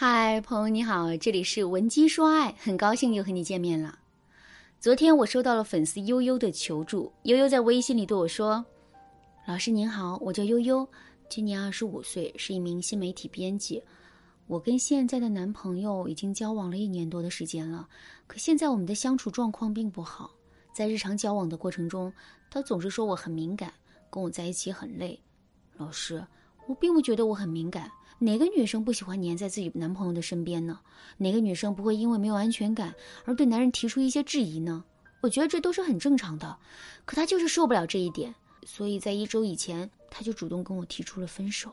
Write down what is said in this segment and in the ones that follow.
嗨，朋友你好，这里是文姬说爱，很高兴又和你见面了。昨天我收到了粉丝悠悠的求助，悠悠在微信里对我说：“老师您好，我叫悠悠，今年二十五岁，是一名新媒体编辑。我跟现在的男朋友已经交往了一年多的时间了，可现在我们的相处状况并不好，在日常交往的过程中，他总是说我很敏感，跟我在一起很累。老师，我并不觉得我很敏感。”哪个女生不喜欢黏在自己男朋友的身边呢？哪个女生不会因为没有安全感而对男人提出一些质疑呢？我觉得这都是很正常的。可他就是受不了这一点，所以在一周以前他就主动跟我提出了分手。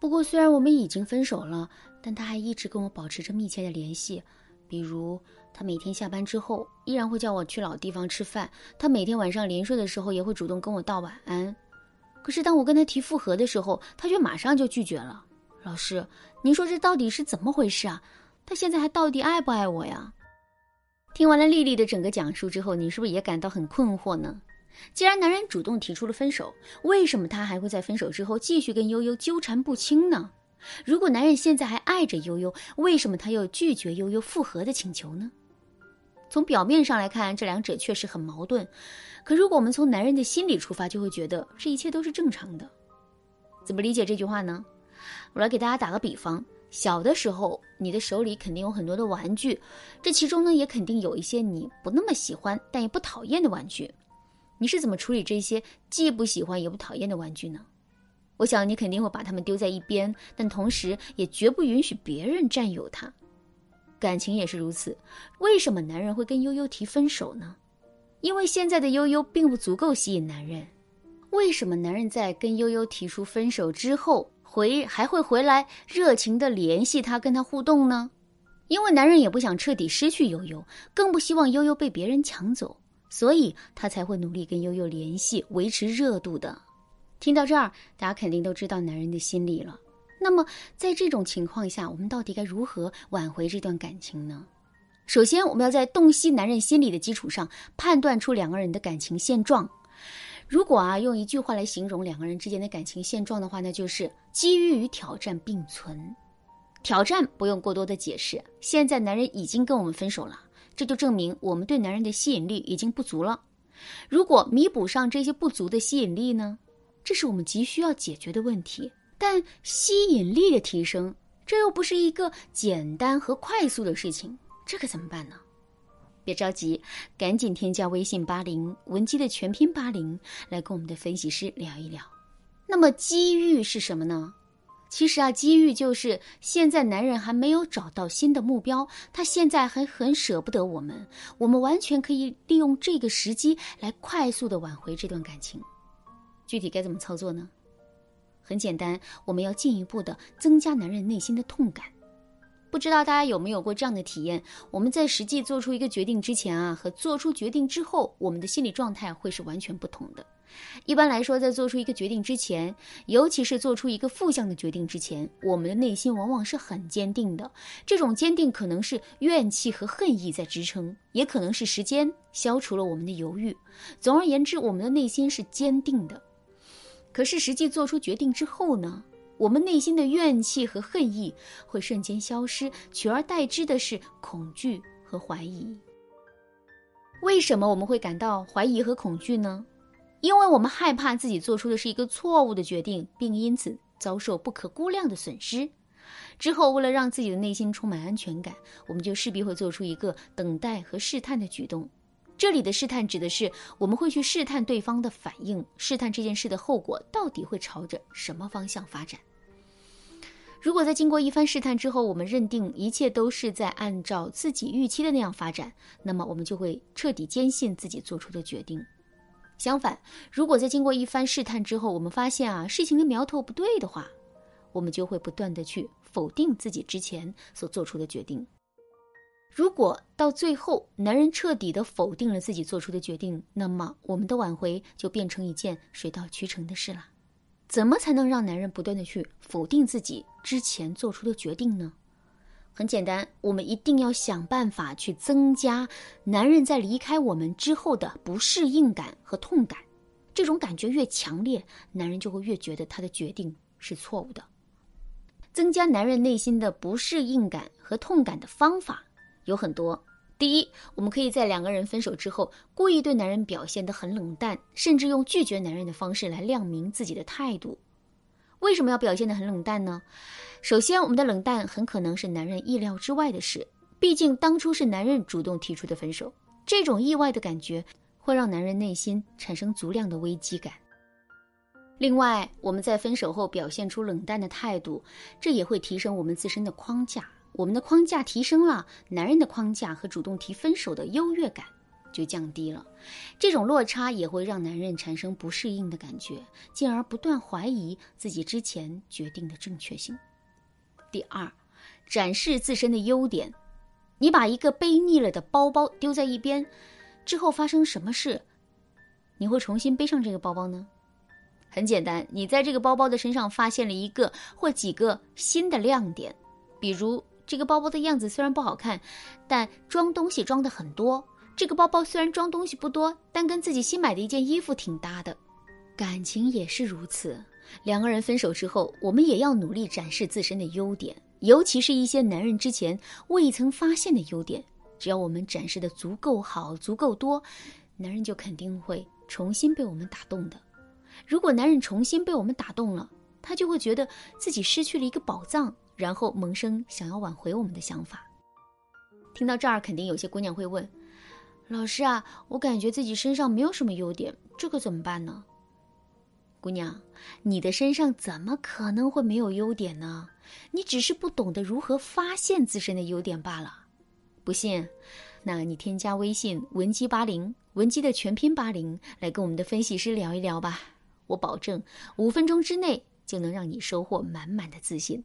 不过虽然我们已经分手了，但他还一直跟我保持着密切的联系。比如他每天下班之后依然会叫我去老地方吃饭，他每天晚上临睡的时候也会主动跟我道晚安。可是当我跟他提复合的时候，他却马上就拒绝了。老师，您说这到底是怎么回事啊？他现在还到底爱不爱我呀？听完了丽丽的整个讲述之后，你是不是也感到很困惑呢？既然男人主动提出了分手，为什么他还会在分手之后继续跟悠悠纠缠不清呢？如果男人现在还爱着悠悠，为什么他又拒绝悠悠复合的请求呢？从表面上来看，这两者确实很矛盾。可如果我们从男人的心理出发，就会觉得这一切都是正常的。怎么理解这句话呢？我来给大家打个比方，小的时候，你的手里肯定有很多的玩具，这其中呢，也肯定有一些你不那么喜欢但也不讨厌的玩具。你是怎么处理这些既不喜欢也不讨厌的玩具呢？我想你肯定会把它们丢在一边，但同时也绝不允许别人占有它。感情也是如此。为什么男人会跟悠悠提分手呢？因为现在的悠悠并不足够吸引男人。为什么男人在跟悠悠提出分手之后？回还会回来热情的联系他，跟他互动呢，因为男人也不想彻底失去悠悠，更不希望悠悠被别人抢走，所以他才会努力跟悠悠联系，维持热度的。听到这儿，大家肯定都知道男人的心理了。那么在这种情况下，我们到底该如何挽回这段感情呢？首先，我们要在洞悉男人心理的基础上，判断出两个人的感情现状。如果啊，用一句话来形容两个人之间的感情现状的话，那就是机遇与挑战并存。挑战不用过多的解释，现在男人已经跟我们分手了，这就证明我们对男人的吸引力已经不足了。如果弥补上这些不足的吸引力呢？这是我们急需要解决的问题。但吸引力的提升，这又不是一个简单和快速的事情，这可怎么办呢？别着急，赶紧添加微信八零文姬的全拼八零，来跟我们的分析师聊一聊。那么机遇是什么呢？其实啊，机遇就是现在男人还没有找到新的目标，他现在还很舍不得我们，我们完全可以利用这个时机来快速的挽回这段感情。具体该怎么操作呢？很简单，我们要进一步的增加男人内心的痛感。不知道大家有没有过这样的体验？我们在实际做出一个决定之前啊，和做出决定之后，我们的心理状态会是完全不同的。一般来说，在做出一个决定之前，尤其是做出一个负向的决定之前，我们的内心往往是很坚定的。这种坚定可能是怨气和恨意在支撑，也可能是时间消除了我们的犹豫。总而言之，我们的内心是坚定的。可是实际做出决定之后呢？我们内心的怨气和恨意会瞬间消失，取而代之的是恐惧和怀疑。为什么我们会感到怀疑和恐惧呢？因为我们害怕自己做出的是一个错误的决定，并因此遭受不可估量的损失。之后，为了让自己的内心充满安全感，我们就势必会做出一个等待和试探的举动。这里的试探指的是我们会去试探对方的反应，试探这件事的后果到底会朝着什么方向发展。如果在经过一番试探之后，我们认定一切都是在按照自己预期的那样发展，那么我们就会彻底坚信自己做出的决定。相反，如果在经过一番试探之后，我们发现啊事情的苗头不对的话，我们就会不断的去否定自己之前所做出的决定。如果到最后，男人彻底的否定了自己做出的决定，那么我们的挽回就变成一件水到渠成的事了。怎么才能让男人不断的去否定自己之前做出的决定呢？很简单，我们一定要想办法去增加男人在离开我们之后的不适应感和痛感。这种感觉越强烈，男人就会越觉得他的决定是错误的。增加男人内心的不适应感和痛感的方法有很多。第一，我们可以在两个人分手之后，故意对男人表现得很冷淡，甚至用拒绝男人的方式来亮明自己的态度。为什么要表现得很冷淡呢？首先，我们的冷淡很可能是男人意料之外的事，毕竟当初是男人主动提出的分手，这种意外的感觉会让男人内心产生足量的危机感。另外，我们在分手后表现出冷淡的态度，这也会提升我们自身的框架。我们的框架提升了，男人的框架和主动提分手的优越感就降低了。这种落差也会让男人产生不适应的感觉，进而不断怀疑自己之前决定的正确性。第二，展示自身的优点。你把一个背腻了的包包丢在一边之后，发生什么事？你会重新背上这个包包呢？很简单，你在这个包包的身上发现了一个或几个新的亮点，比如这个包包的样子虽然不好看，但装东西装的很多；这个包包虽然装东西不多，但跟自己新买的一件衣服挺搭的。感情也是如此，两个人分手之后，我们也要努力展示自身的优点，尤其是一些男人之前未曾发现的优点。只要我们展示的足够好、足够多，男人就肯定会重新被我们打动的。如果男人重新被我们打动了，他就会觉得自己失去了一个宝藏，然后萌生想要挽回我们的想法。听到这儿，肯定有些姑娘会问：“老师啊，我感觉自己身上没有什么优点，这可怎么办呢？”姑娘，你的身上怎么可能会没有优点呢？你只是不懂得如何发现自身的优点罢了。不信，那你添加微信文姬八零，文姬的全拼八零，来跟我们的分析师聊一聊吧。我保证，五分钟之内就能让你收获满满的自信。